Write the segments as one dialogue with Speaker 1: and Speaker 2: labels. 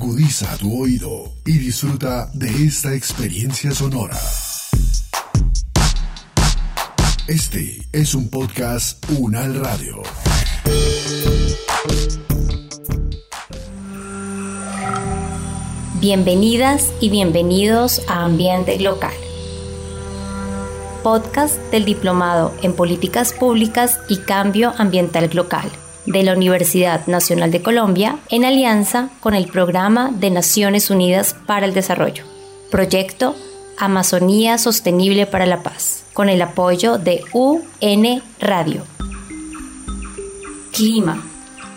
Speaker 1: Agudiza tu oído y disfruta de esta experiencia sonora. Este es un podcast Unal Radio.
Speaker 2: Bienvenidas y bienvenidos a Ambiente Local, podcast del Diplomado en Políticas Públicas y Cambio Ambiental Local de la Universidad Nacional de Colombia en alianza con el Programa de Naciones Unidas para el Desarrollo, proyecto Amazonía Sostenible para la Paz, con el apoyo de UN Radio. Clima,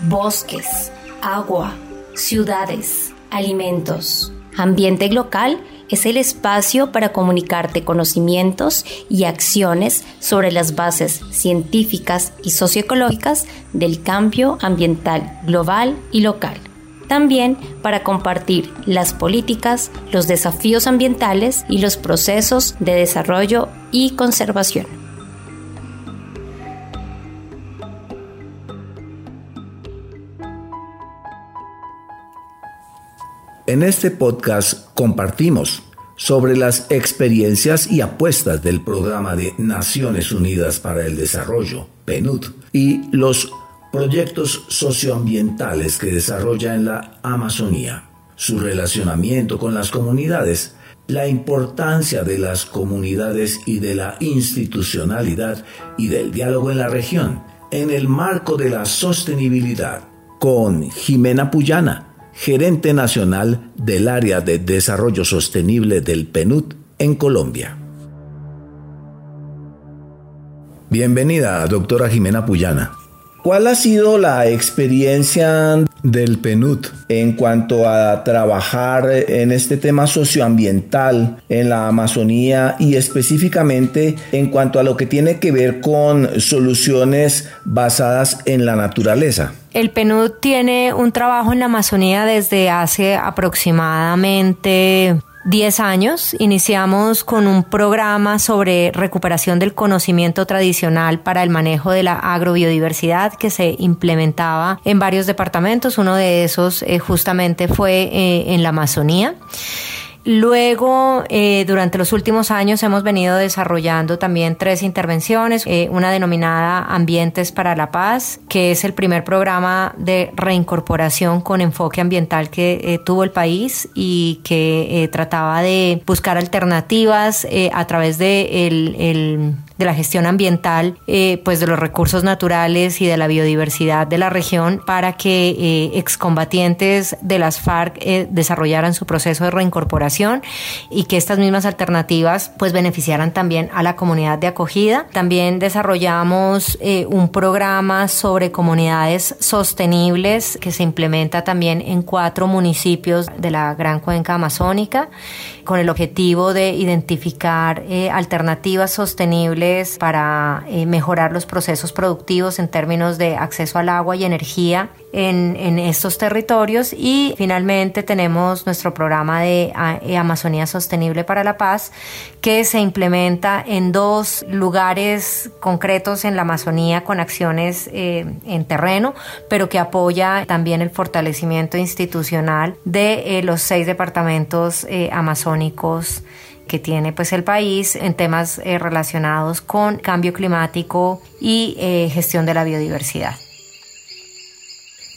Speaker 2: bosques, agua, ciudades, alimentos, ambiente local es el espacio para comunicarte conocimientos y acciones sobre las bases científicas y socioecológicas del cambio ambiental global y local. También para compartir las políticas, los desafíos ambientales y los procesos de desarrollo y conservación.
Speaker 3: En este podcast compartimos sobre las experiencias y apuestas del Programa de Naciones Unidas para el Desarrollo, PNUD, y los proyectos socioambientales que desarrolla en la Amazonía, su relacionamiento con las comunidades, la importancia de las comunidades y de la institucionalidad y del diálogo en la región, en el marco de la sostenibilidad, con Jimena Puyana, gerente nacional del área de desarrollo sostenible del PNUD en Colombia. Bienvenida, doctora Jimena Puyana. ¿Cuál ha sido la experiencia del PNUD en cuanto a trabajar en este tema socioambiental en la Amazonía y específicamente en cuanto a lo que tiene que ver con soluciones basadas en la naturaleza?
Speaker 4: El PNUD tiene un trabajo en la Amazonía desde hace aproximadamente 10 años iniciamos con un programa sobre recuperación del conocimiento tradicional para el manejo de la agrobiodiversidad que se implementaba en varios departamentos. Uno de esos eh, justamente fue eh, en la Amazonía. Luego, eh, durante los últimos años hemos venido desarrollando también tres intervenciones, eh, una denominada Ambientes para la Paz, que es el primer programa de reincorporación con enfoque ambiental que eh, tuvo el país y que trataba de buscar alternativas a través de el de la gestión ambiental, eh, pues de los recursos naturales y de la biodiversidad de la región para que eh, excombatientes de las FARC eh, desarrollaran su proceso de reincorporación y que estas mismas alternativas pues beneficiaran también a la comunidad de acogida. También desarrollamos un programa sobre comunidades sostenibles que se implementa también en cuatro municipios de la Gran Cuenca Amazónica con el objetivo de identificar alternativas sostenibles para eh, mejorar los procesos productivos en términos de acceso al agua y energía en, estos territorios. Y finalmente tenemos nuestro programa de eh, Amazonía Sostenible para la Paz que se implementa en dos lugares concretos en la Amazonía con acciones eh, en terreno, pero que apoya también el fortalecimiento institucional de los seis departamentos amazónicos que tiene pues el país en temas eh, relacionados con cambio climático y eh, gestión de la biodiversidad.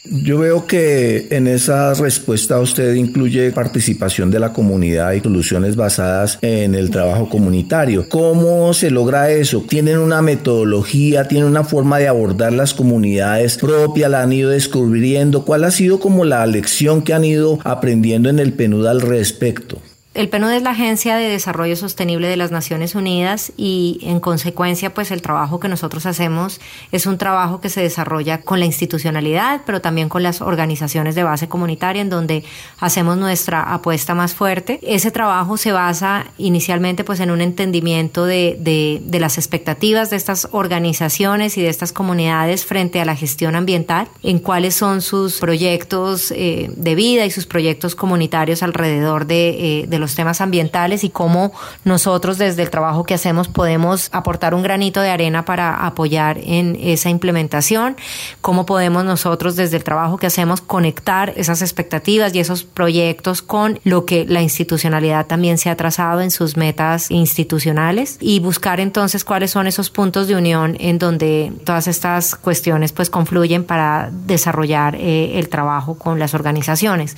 Speaker 3: Yo veo que en esa respuesta usted incluye participación de la comunidad y soluciones basadas en el trabajo comunitario. ¿Cómo se logra eso? ¿Tienen una metodología, tienen una forma de abordar las comunidades propia? ¿La han ido descubriendo? ¿Cuál ha sido como la lección que han ido aprendiendo en el PNUD al respecto?
Speaker 4: El PNUD es la Agencia de Desarrollo Sostenible de las Naciones Unidas y en consecuencia pues el trabajo que nosotros hacemos es un trabajo que se desarrolla con la institucionalidad pero también con las organizaciones de base comunitaria en donde hacemos nuestra apuesta más fuerte. Ese trabajo se basa inicialmente pues en un entendimiento de, de, las expectativas de estas organizaciones y de estas comunidades frente a la gestión ambiental, en cuáles son sus proyectos eh, de vida y sus proyectos comunitarios alrededor de, eh, de los temas ambientales y cómo nosotros desde el trabajo que hacemos podemos aportar un granito de arena para apoyar en esa implementación, cómo podemos nosotros desde el trabajo que hacemos conectar esas expectativas y esos proyectos con lo que la institucionalidad también se ha trazado en sus metas institucionales y buscar entonces cuáles son esos puntos de unión en donde todas estas cuestiones pues confluyen para desarrollar eh, el trabajo con las organizaciones.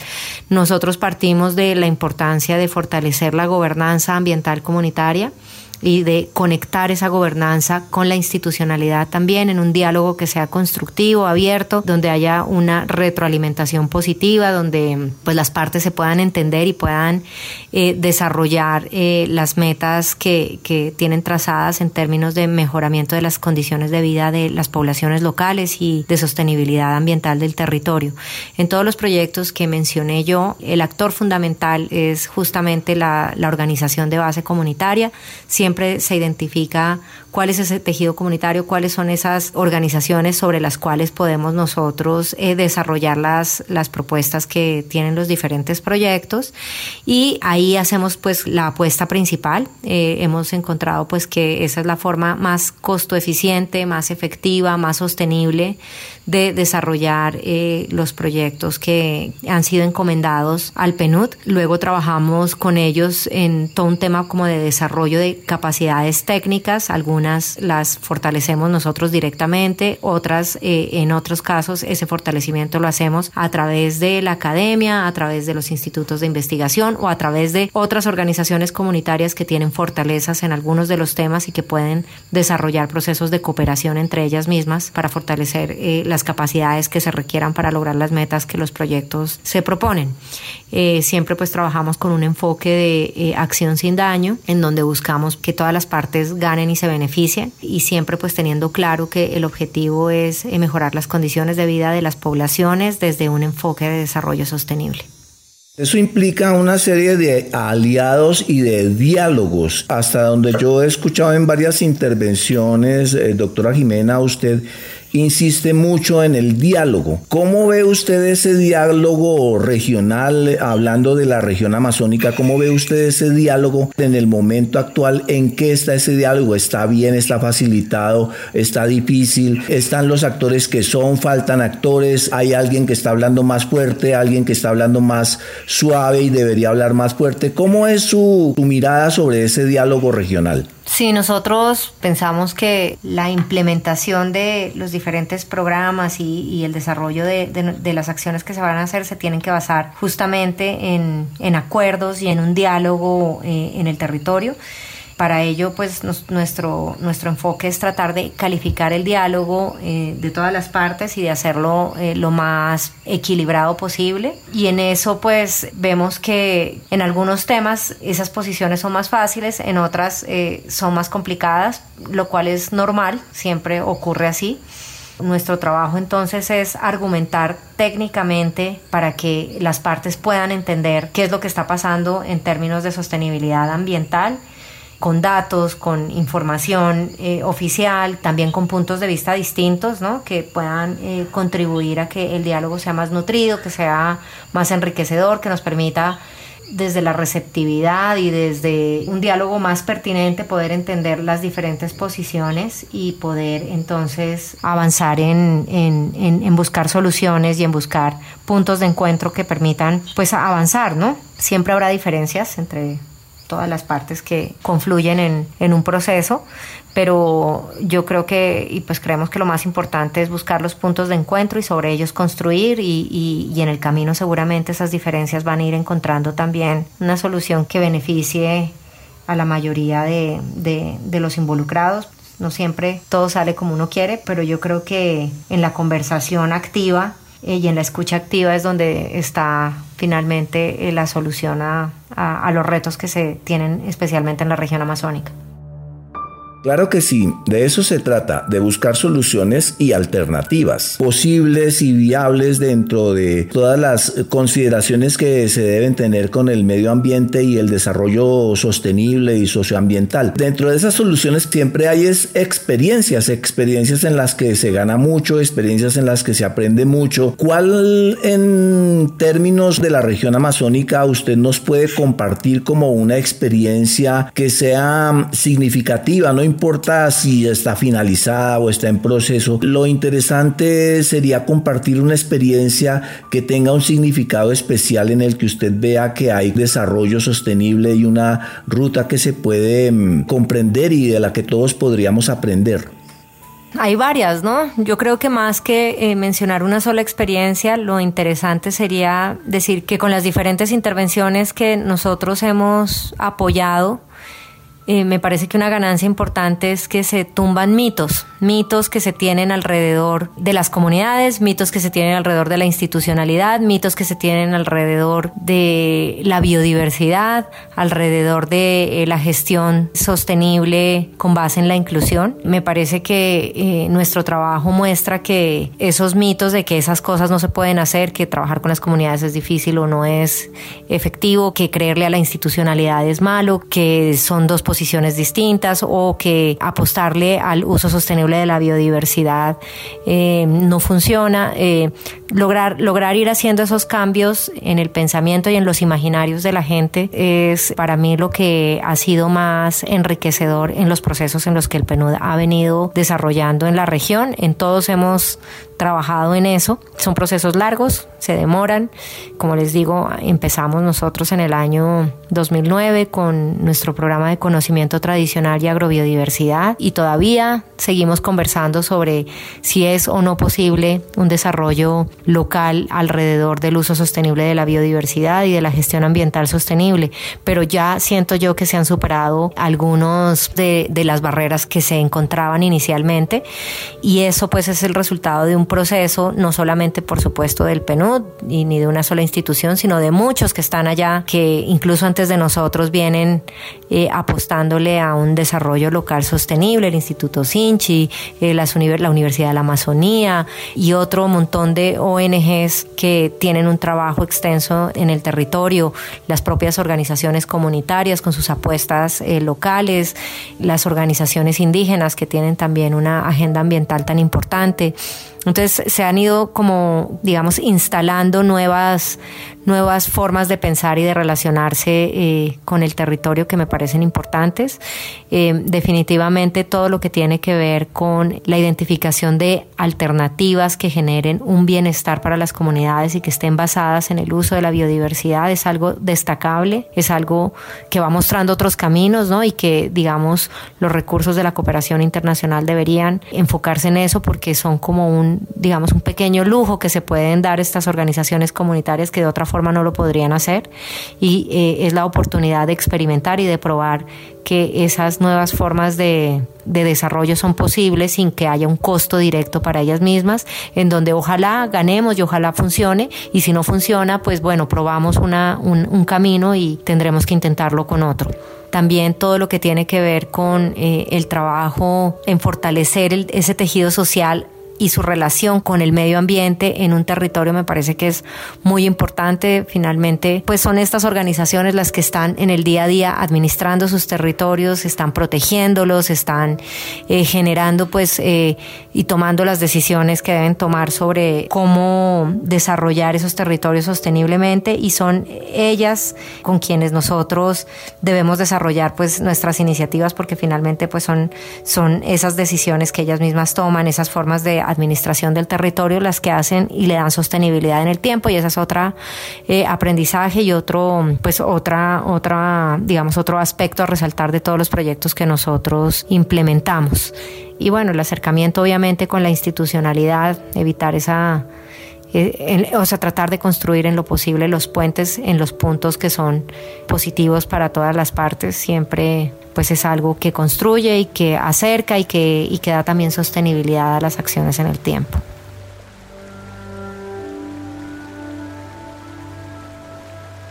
Speaker 4: Nosotros partimos de la importancia de fortalecer la gobernanza ambiental comunitaria y de conectar esa gobernanza con la institucionalidad también en un diálogo que sea constructivo, abierto, donde haya una retroalimentación positiva, donde pues las partes se puedan entender y puedan eh, desarrollar eh, las metas que, que tienen trazadas en términos de mejoramiento de las condiciones de vida de las poblaciones locales y de sostenibilidad ambiental del territorio. En todos los proyectos que mencioné yo, el actor fundamental es justamente la, la organización de base comunitaria siempre se identifica cuál es ese tejido comunitario, cuáles son esas organizaciones sobre las cuales podemos nosotros eh, desarrollar las, las propuestas que tienen los diferentes proyectos y ahí hacemos pues la apuesta principal. Eh, hemos encontrado pues que esa es la forma más costo eficiente, más efectiva, más sostenible de desarrollar eh, los proyectos que han sido encomendados al PNUD. Luego trabajamos con ellos en todo un tema como de desarrollo de capacidades técnicas, algunas las fortalecemos nosotros directamente, otras eh, en otros casos ese fortalecimiento lo hacemos a través de la academia, a través de los institutos de investigación o a través de otras organizaciones comunitarias que tienen fortalezas en algunos de los temas y que pueden desarrollar procesos de cooperación entre ellas mismas para fortalecer eh, las capacidades que se requieran para lograr las metas que los proyectos se proponen. Eh, siempre pues trabajamos con un enfoque de eh, acción sin daño, en donde buscamos que todas las partes ganen y se beneficien y siempre pues teniendo claro que el objetivo es eh, mejorar las condiciones de vida de las poblaciones desde un enfoque de desarrollo sostenible.
Speaker 3: Eso implica una serie de aliados y de diálogos, hasta donde yo he escuchado en varias intervenciones, doctora Jimena, usted insiste mucho en el diálogo. ¿Cómo ve usted ese diálogo regional, hablando de la región amazónica? ¿Cómo ve usted ese diálogo en el momento actual? ¿En qué está ese diálogo? ¿Está bien? ¿Está facilitado? ¿Está difícil? ¿Están los actores que son? ¿Faltan actores? ¿Hay alguien que está hablando más fuerte? ¿Alguien que está hablando más suave y debería hablar más fuerte? ¿Cómo es su, su mirada sobre ese diálogo regional?
Speaker 4: Sí, nosotros pensamos que la implementación de los diferentes programas y, el desarrollo de, las acciones que se van a hacer se tienen que basar justamente en, acuerdos y en un diálogo eh, en el territorio. Para ello, pues nuestro, nuestro enfoque es tratar de calificar el diálogo eh, de todas las partes y de hacerlo eh, lo más equilibrado posible. Y en eso, pues vemos que en algunos temas esas posiciones son más fáciles, en otras eh, son más complicadas, lo cual es normal, siempre ocurre así. Nuestro trabajo entonces es argumentar técnicamente para que las partes puedan entender qué es lo que está pasando en términos de sostenibilidad ambiental con datos, con información eh, oficial, también con puntos de vista distintos, ¿no? que puedan eh, contribuir a que el diálogo sea más nutrido, que sea más enriquecedor, que nos permita desde la receptividad y desde un diálogo más pertinente poder entender las diferentes posiciones y poder entonces avanzar en, en, en, buscar soluciones y en buscar puntos de encuentro que permitan pues avanzar, ¿no? Siempre habrá diferencias entre todas las partes que confluyen en, en, un proceso, pero yo creo que, y pues creemos que lo más importante es buscar los puntos de encuentro y sobre ellos construir y, y, y en el camino seguramente esas diferencias van a ir encontrando también una solución que beneficie a la mayoría de, de, de los involucrados. No siempre todo sale como uno quiere, pero yo creo que en la conversación activa eh, y en la escucha activa es donde está finalmente eh, la solución a, a, los retos que se tienen especialmente en la región amazónica.
Speaker 3: Claro que sí, de eso se trata, de buscar soluciones y alternativas posibles y viables dentro de todas las consideraciones que se deben tener con el medio ambiente y el desarrollo sostenible y socioambiental. Dentro de esas soluciones siempre hay es experiencias, experiencias en las que se gana mucho, experiencias en las que se aprende mucho. ¿Cuál en términos de la región amazónica usted nos puede compartir como una experiencia que sea significativa? No importa si está finalizada o está en proceso. Lo interesante sería compartir una experiencia que tenga un significado especial en el que usted vea que hay desarrollo sostenible y una ruta que se puede mm, comprender y de la que todos podríamos aprender.
Speaker 4: Hay varias, ¿no? Yo creo que más que eh, mencionar una sola experiencia, lo interesante sería decir que con las diferentes intervenciones que nosotros hemos apoyado, eh, me parece que una ganancia importante es que se tumban mitos, mitos que se tienen alrededor de las comunidades, mitos que se tienen alrededor de la institucionalidad, mitos que se tienen alrededor de la biodiversidad, alrededor de eh, la gestión sostenible con base en la inclusión. Me parece que eh, nuestro trabajo muestra que esos mitos de que esas cosas no se pueden hacer, que trabajar con las comunidades es difícil o no es efectivo, que creerle a la institucionalidad es malo, que son dos posiciones posiciones distintas o que apostarle al uso sostenible de la biodiversidad eh, no funciona. Eh, lograr, lograr ir haciendo esos cambios en el pensamiento y en los imaginarios de la gente es para mí lo que ha sido más enriquecedor en los procesos en los que el PNUD ha venido desarrollando en la región. En todos hemos trabajado en eso. Son procesos largos, se demoran. Como les digo, empezamos nosotros en el año 2009 con nuestro programa de conocimiento tradicional y agrobiodiversidad y todavía seguimos conversando sobre si es o no posible un desarrollo local alrededor del uso sostenible de la biodiversidad y de la gestión ambiental sostenible. Pero ya siento yo que se han superado algunos de, de las barreras que se encontraban inicialmente y eso pues es el resultado de un proceso, no solamente por supuesto del PNUD y ni de una sola institución, sino de muchos que están allá, que incluso antes de nosotros vienen eh, apostándole a un desarrollo local sostenible, el Instituto Sinchi, eh, la Universidad de la Amazonía y otro montón de ONGs que tienen un trabajo extenso en el territorio, las propias organizaciones comunitarias con sus apuestas eh, locales, las organizaciones indígenas que tienen también una agenda ambiental tan importante. Entonces se han ido como, digamos, instalando nuevas, nuevas formas de pensar y de relacionarse eh, con el territorio que me parecen importantes. Eh, definitivamente todo lo que tiene que ver con la identificación de alternativas que generen un bienestar para las comunidades y que estén basadas en el uso de la biodiversidad es algo destacable, es algo que va mostrando otros caminos, ¿no? Y que, digamos, los recursos de la cooperación internacional deberían enfocarse en eso porque son como un, digamos, un pequeño lujo que se pueden dar estas organizaciones comunitarias que de otra forma no lo podrían hacer. Y eh, es la oportunidad de experimentar y de probar que esas nuevas formas de, desarrollo son posibles sin que haya un costo directo para ellas mismas, en donde ojalá ganemos y ojalá funcione, y si no funciona, pues bueno, probamos una, un, camino y tendremos que intentarlo con otro. También todo lo que tiene que ver con eh, el trabajo en fortalecer ese tejido social y su relación con el medio ambiente en un territorio me parece que es muy importante. Finalmente, pues son estas organizaciones las que están en el día a día administrando sus territorios, están protegiéndolos, están eh, generando pues eh, y tomando las decisiones que deben tomar sobre cómo desarrollar esos territorios sosteniblemente y son ellas con quienes nosotros debemos desarrollar pues nuestras iniciativas porque finalmente pues son, son esas decisiones que ellas mismas toman, esas formas de administración del territorio las que hacen y le dan sostenibilidad en el tiempo y esa es otra eh, aprendizaje y otro pues otra otra digamos otro aspecto a resaltar de todos los proyectos que nosotros implementamos. Y bueno el acercamiento obviamente con la institucionalidad evitar esa eh, o sea, tratar de construir en lo posible los puentes en los puntos que son positivos para todas las partes, siempre pues es algo que construye y que acerca y que, y que da también sostenibilidad a las acciones en el tiempo.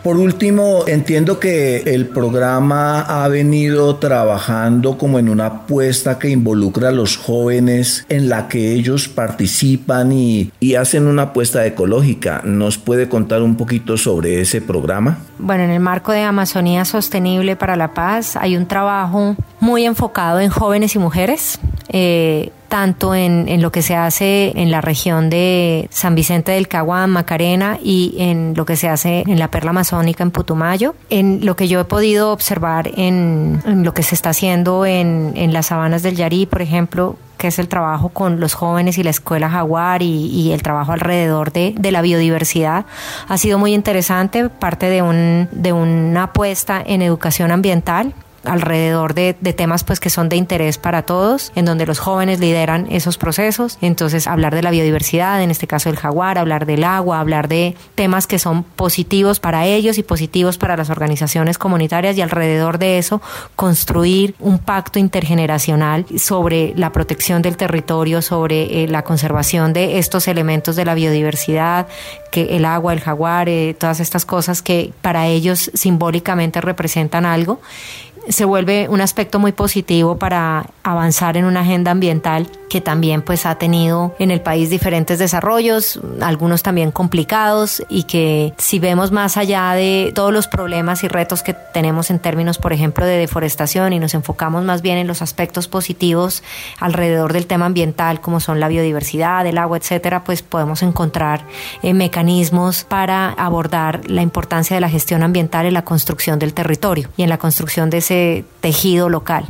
Speaker 3: Por último, entiendo que el programa ha venido trabajando como en una apuesta que involucra a los jóvenes en la que ellos participan y, hacen una apuesta ecológica. ¿Nos puede contar un poquito sobre ese programa?
Speaker 4: Bueno, en el marco de Amazonía Sostenible para la Paz hay un trabajo muy enfocado en jóvenes y mujeres. Eh, tanto en, en, lo que se hace en la región de San Vicente del Caguán, Macarena y en lo que se hace en la Perla Amazónica en Putumayo. En lo que yo he podido observar en, en lo que se está haciendo en, en las sabanas del Yarí, por ejemplo, que es el trabajo con los jóvenes y la escuela jaguar y, y el trabajo alrededor de, de, la biodiversidad ha sido muy interesante, parte de, un, de una apuesta en educación ambiental alrededor de, temas pues que son de interés para todos, en donde los jóvenes lideran esos procesos. Entonces, hablar de la biodiversidad, en este caso el jaguar, hablar del agua, hablar de temas que son positivos para ellos y positivos para las organizaciones comunitarias y alrededor de eso construir un pacto intergeneracional sobre la protección del territorio, sobre eh, la conservación de estos elementos de la biodiversidad, que el agua, el jaguar, eh, todas estas cosas que para ellos simbólicamente representan algo se vuelve un aspecto muy positivo para avanzar en una agenda ambiental que también pues ha tenido en el país diferentes desarrollos, algunos también complicados y que si vemos más allá de todos los problemas y retos que tenemos en términos, por ejemplo, de deforestación y nos enfocamos más bien en los aspectos positivos alrededor del tema ambiental como son la biodiversidad, el agua, etcétera, pues podemos encontrar eh, mecanismos para abordar la importancia de la gestión ambiental en la construcción del territorio y en la construcción de ese tejido local.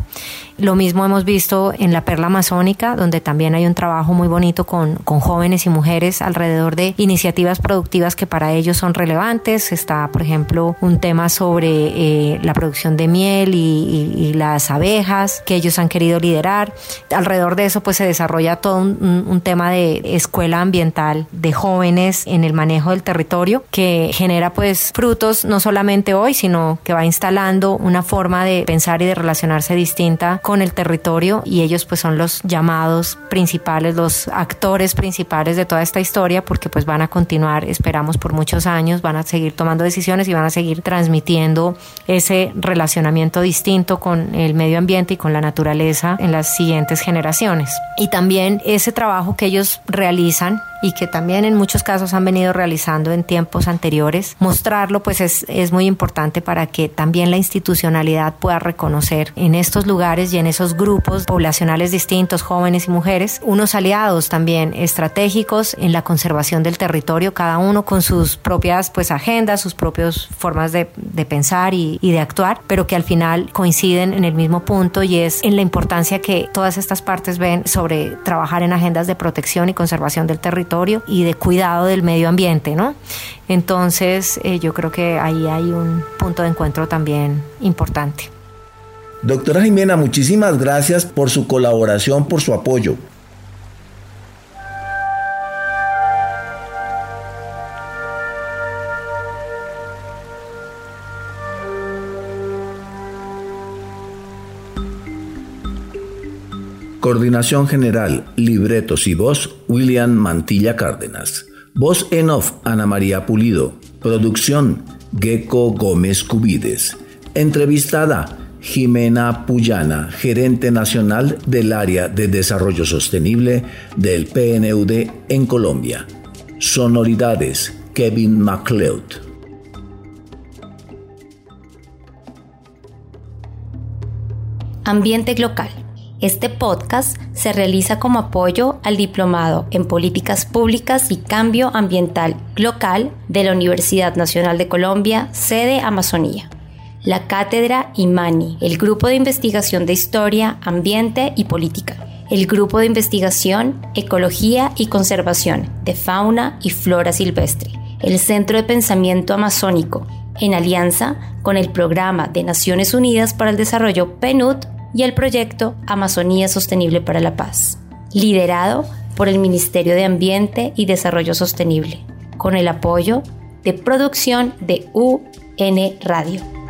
Speaker 4: Lo mismo hemos visto en la Perla Amazónica, donde también hay un trabajo muy bonito con, con, jóvenes y mujeres alrededor de iniciativas productivas que para ellos son relevantes. Está, por ejemplo, un tema sobre eh, la producción de miel y, y, y, las abejas que ellos han querido liderar. Alrededor de eso, pues se desarrolla todo un, un tema de escuela ambiental de jóvenes en el manejo del territorio que genera pues frutos no solamente hoy, sino que va instalando una forma de pensar y de relacionarse distinta con el territorio y ellos pues son los llamados principales, los actores principales de toda esta historia porque pues van a continuar, esperamos por muchos años, van a seguir tomando decisiones y van a seguir transmitiendo ese relacionamiento distinto con el medio ambiente y con la naturaleza en las siguientes generaciones. Y también ese trabajo que ellos realizan y que también en muchos casos han venido realizando en tiempos anteriores, mostrarlo pues es, es muy importante para que también la institucionalidad pueda reconocer en estos lugares en esos grupos poblacionales distintos, jóvenes y mujeres, unos aliados también estratégicos en la conservación del territorio, cada uno con sus propias pues agendas, sus propias formas de, de pensar y, y de actuar, pero que al final coinciden en el mismo punto y es en la importancia que todas estas partes ven sobre trabajar en agendas de protección y conservación del territorio y de cuidado del medio ambiente, ¿no? Entonces, eh, yo creo que ahí hay un punto de encuentro también importante.
Speaker 3: Doctora Jimena, muchísimas gracias por su colaboración, por su apoyo. Coordinación General, Libretos y Voz, William Mantilla Cárdenas. Voz en off, Ana María Pulido. Producción, Gecko Gómez Cubides. Entrevistada, Jimena Puyana, gerente nacional del área de desarrollo sostenible del PNUD en Colombia. Sonoridades, Kevin MacLeod.
Speaker 2: Ambiente local. Este podcast se realiza como apoyo al Diplomado en Políticas Públicas y Cambio Ambiental Local de la Universidad Nacional de Colombia, sede Amazonía. La Cátedra IMANI, el Grupo de Investigación de Historia, Ambiente y Política. El Grupo de Investigación Ecología y Conservación de Fauna y Flora Silvestre. El Centro de Pensamiento Amazónico, en alianza con el Programa de Naciones Unidas para el Desarrollo PNUD y el proyecto Amazonía Sostenible para la Paz, liderado por el Ministerio de Ambiente y Desarrollo Sostenible, con el apoyo de producción de UN Radio.